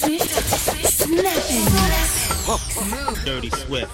Swift, snapping. Dirty Swift.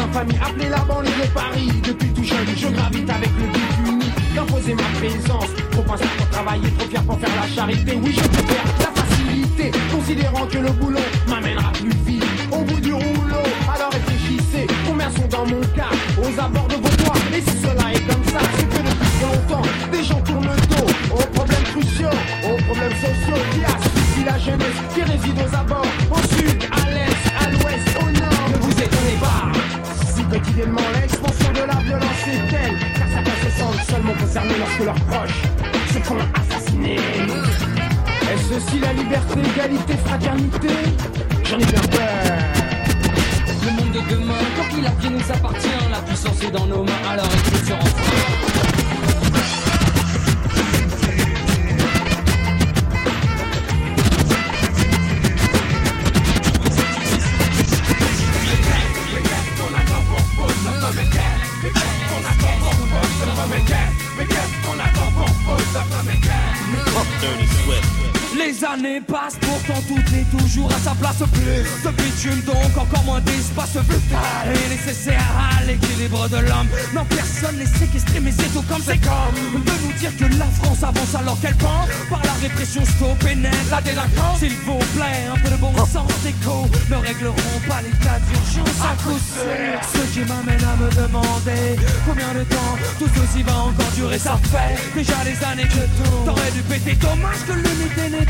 Infamie, appelée la banlieue de Paris. Depuis tout jeune, je gravite avec le but unique d'imposer ma présence. Trop instant pour travailler, trop fier pour faire la charité. Oui, je préfère la facilité, considérant que le boulot m'amènera plus vite au bout du rouleau. Alors réfléchissez, combien sont dans mon cas aux abords de vos toits. Et si cela est comme ça, c'est que depuis longtemps, des gens tournent le dos aux problèmes cruciaux, aux problèmes sociaux qui asphyxient la jeunesse qui réside aux abords, Aussi la liberté, égalité, fraternité J'en ai bien peur. Le monde de demain, quand il a bien nous appartient, la puissance est dans nos mains, alors écoute ce refrain. Dirty Swift. Les années passent, pourtant tout est toujours à sa place. Plus de bitume, donc encore moins d'espace vital est nécessaire à l'équilibre de l'homme. Non, personne n'est séquestré, mais c'est tout comme c'est comme de nous dire que la France avance alors qu'elle pend par la répression stop et net la délinquance. S'il vous plaît, un peu de bon sens d'écho ne régleront pas l'état d'urgence à coup sûr. Ce qui m'amène à me demander combien de temps tout ceci va encore durer. Ça fait déjà des années que tout t'aurais dû péter. Dommage que l'unité n'ait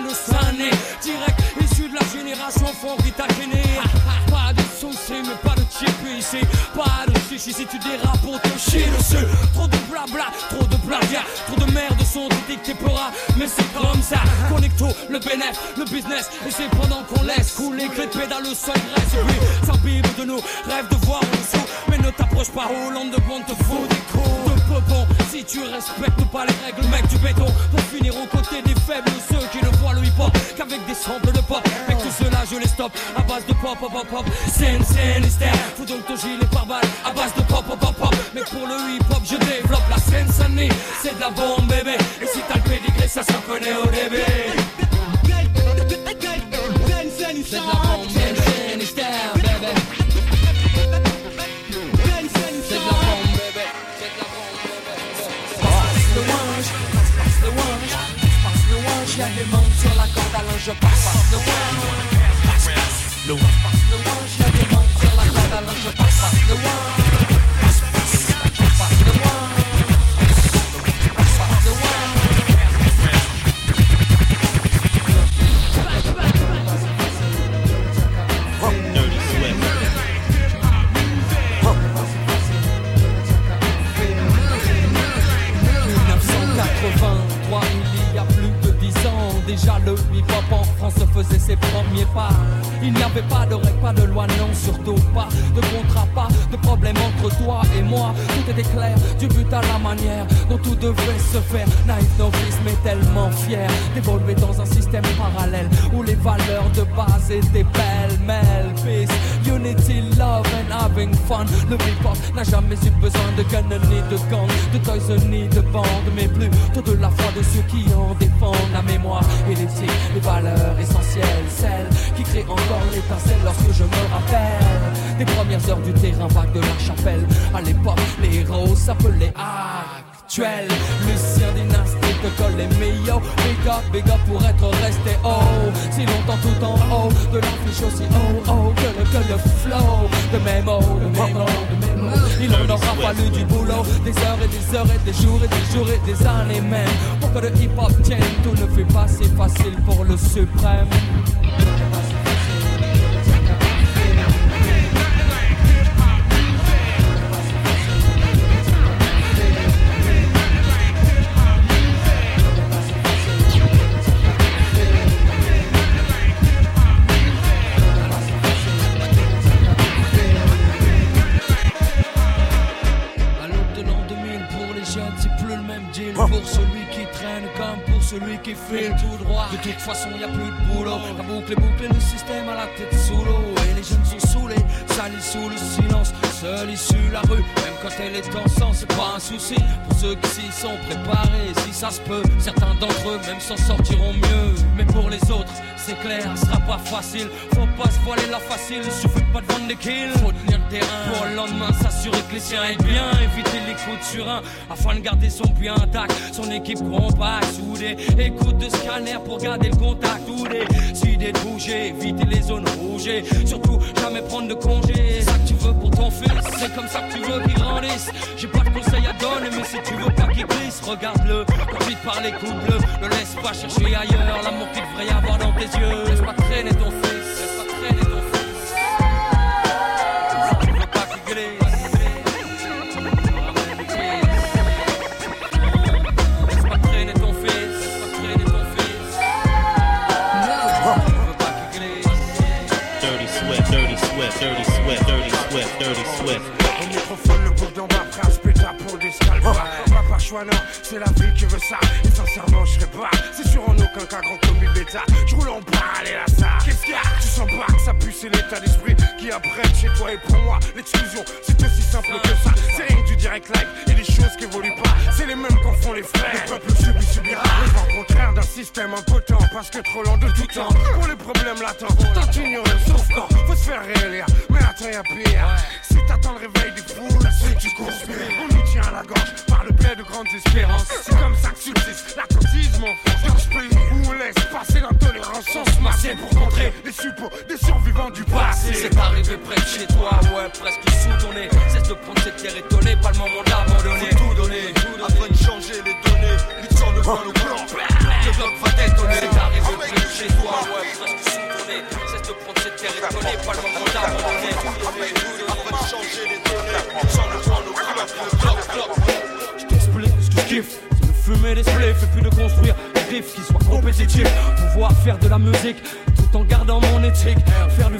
de Sané Direct issu de la génération font Ritakené Pas de soucis mais pas de chip ici Pas de chichi si tu dérapes on te chie dessus Trop de blabla, trop de plagiat Trop de merde sont dictés pora. Mais c'est comme ça. Connecto, le bénéf, le business. Et c'est pendant qu'on laisse couler que les pédales au sol Et puis s'imbibe de nous, rêve de voir en dessous Mais ne t'approche pas Hollande de bon te fout des coups de peupon Si tu respectes pas les règles mec du béton. Pour finir aux côtés des faibles Ceux qui ne voient le hip hop qu'avec des samples de pop. Mec tout cela je les stoppe à base de pop pop pop pop. Scène scène Fous donc ton gilet par balle à base de pop pop pop pop. Mais pour le hip hop je développe la scène C'est de la bombe bébé. Et si t'as le pédigré ça s'en au début France faisait ses premiers pas. Il n'y avait pas de règles, pas de loi, non, surtout pas de contrat, pas de problème entre toi et moi. Tout était clair, du but à la manière dont tout devait se faire. Naïf novice, mais tellement fier d'évoluer dans un système parallèle où les valeurs de base étaient pêle-mêle. Peace, unity, love and having fun. Le hip-hop n'a jamais eu besoin de gun ni de gang, de toys ni de bande, mais plutôt de la foi de ceux qui en défendent la mémoire et l'éthique, les valeurs essentielles, celles qui créent encore l'étincelle lorsque je me rappelle des premières heures du terrain vague de la chapelle. À l'époque, les héros s'appelaient actuels. Lucien Dynastie te colle les meilleurs. Big up, big up pour être resté haut. Si longtemps tout en haut de l'affiche aussi haut, oh, que le, que le flow de mots, de mes Il en aura fallu du boulot, des heures et des heures et des jours et des jours et des années même. Pour que le hip-hop tienne, tout ne fait pas si facile pour le suprême. Le système à la tête sous l'eau. Et les jeunes sont saoulés, salis sous le silence. Seule issue la rue, même quand elle est en sang, c'est pas un souci. Pour ceux qui s'y sont préparés, si ça se peut, certains d'entre eux même s'en sortiront mieux. Mais pour les autres, c'est clair, ce sera pas facile. Faut pas se voiler la facile, suffit pas de vendre des kills. Pour le lendemain s'assurer que les siens aient bien. Éviter les coups de surin afin de garder son puits intact. Son équipe compacte, soudée. Écoute de scanner pour garder le contact. Oudé, idées de bouger, éviter les zones rouges. et Surtout, jamais prendre de congé. C'est ça que tu veux pour ton fils, c'est comme ça que tu veux qu'il grandisse. J'ai pas de conseils à donner, mais si tu veux pas qu'il glisse, regarde-le. Profite par les coups bleus, ne laisse pas chercher ailleurs l'amour qu'il devrait y avoir dans tes yeux. Laisse pas traîner ton fils, c'est la vie qui veut ça. Et sincèrement, je serais pas. C'est sûr en aucun cas grand comme bêta. Je roule en parallèle à ça. Qu'est-ce qu'il y a? Tu sens pas que ça pue, c'est l'état d'esprit qui apprête chez toi et pour moi. L'exclusion, c'est aussi simple que ça. C'est rien du direct live et des choses qui évoluent pas. C'est les mêmes qu'en font les frères. Le peuple subit, subira. Le contraire d'un système impotent. Parce que trop lent de tout temps. Pour les problèmes latents, tant ignoré, sauf quand faut se faire réélire. Mais attends, y'a pire. Si t'attends le réveil foules, c'est que tu conspires. On nous tient à la gorge par le biais de grandes espérances. C'est comme ça que subsiste l'attentisme en France. Dans ce pays où on laisse passer l'intolérance sans se masser pour montrer les suppôts des survivants du passé. C'est arrivé près de chez toi, ouais, presque sous ton nez. Cesse de prendre cette terre étonnée, pas le moment d'abandonner. Tout donner, afin de changer qui soient compétitifs. Pouvoir faire de la musique tout en gardant mon éthique.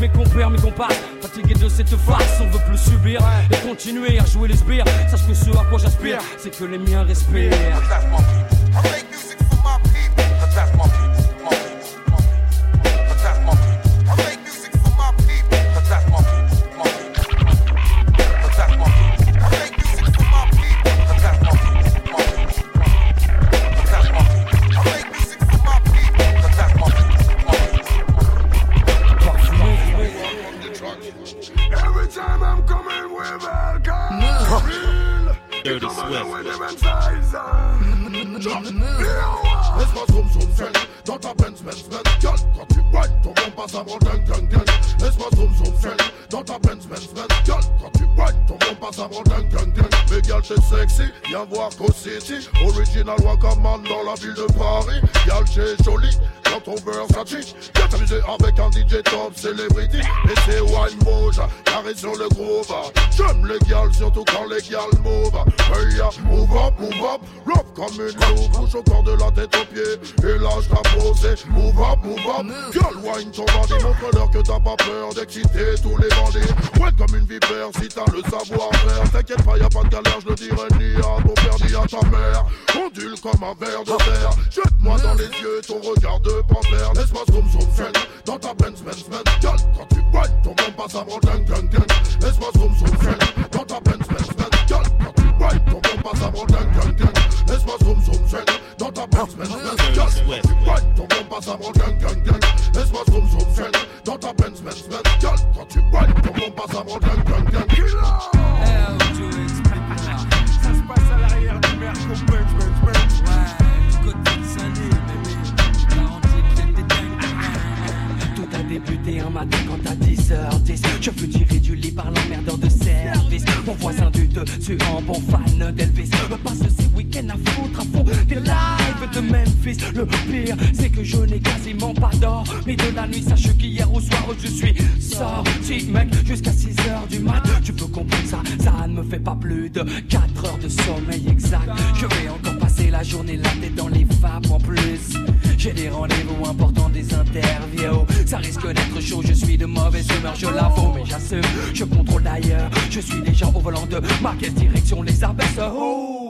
mes compères, mes comparses. Fatigué de cette farce, on veut plus subir et continuer à jouer les sbires. Sache que ce à quoi j'aspire, c'est que les miens respirent. Laisse-moi zoom zoom Dans ta quand tu whine ton bon passe avant gang gang. Laisse-moi zoom zoom zen Dans ta Benz Girl, quand tu whine ton bon passe avant gang gang. Gang girl t'es sexy, viens voir Go City. Original Wakaman dans la ville de Paris. Girl t'es jolie, dans ton Versace Viens t'amuser avec un DJ top celebrity Et c'est wine carré sur le groove J'aime les surtout quand les gals move Hey ya, move up, move up. Love comme une loupe, bouge au corps de la tête aux pieds. Et lâche ta posée, move up, move up. Girl, wine ton bandit, montre-leur que t'as pas peur d'exciter tous les bandits. Ouais comme une vipère, si t'as le savoir-faire. T'inquiète pas, y'a pas de galère, je le dirai ni à ton père ni à ta mère. Ondule comme un verre de terre. Jette-moi dans les yeux ton regard de panthère. Laisse-moi zoom zoom dans ta Benz Benz Benz Girl, quand tu whine, ton bon passe avant gun, gun, gun. Laisse-moi zoom, zoom, zoom. Don't Benz, Benz, Benz. Gueule, quand don't ton bon passe avant d'un gun, gun. Laisse-moi zoom, zoom, zoom. Dans ta Benz, Benz, Benz. Gueule, quand tu brailles, ton bon passe avant d'un gun, gun. Laisse-moi zoom, zoom, zoom. Dans ta Benz, Benz, Benz. Gueule, quand tu brailles, ton bon. Le pire c'est que je n'ai quasiment pas d'or Mais de la nuit sache qu'hier au soir je suis sorti mec Jusqu'à 6h du mat Tu peux comprendre ça, ça ne me fait pas plus de 4 heures de sommeil exact Je vais encore passer la journée là tête dans les vapes en plus j'ai des rendez-vous importants, des interviews. Ça risque d'être chaud, je suis de mauvaise humeur, je l'avoue, mais j'assume. Je contrôle d'ailleurs, je suis déjà au volant de ma quelle direction les abaisse. Oh,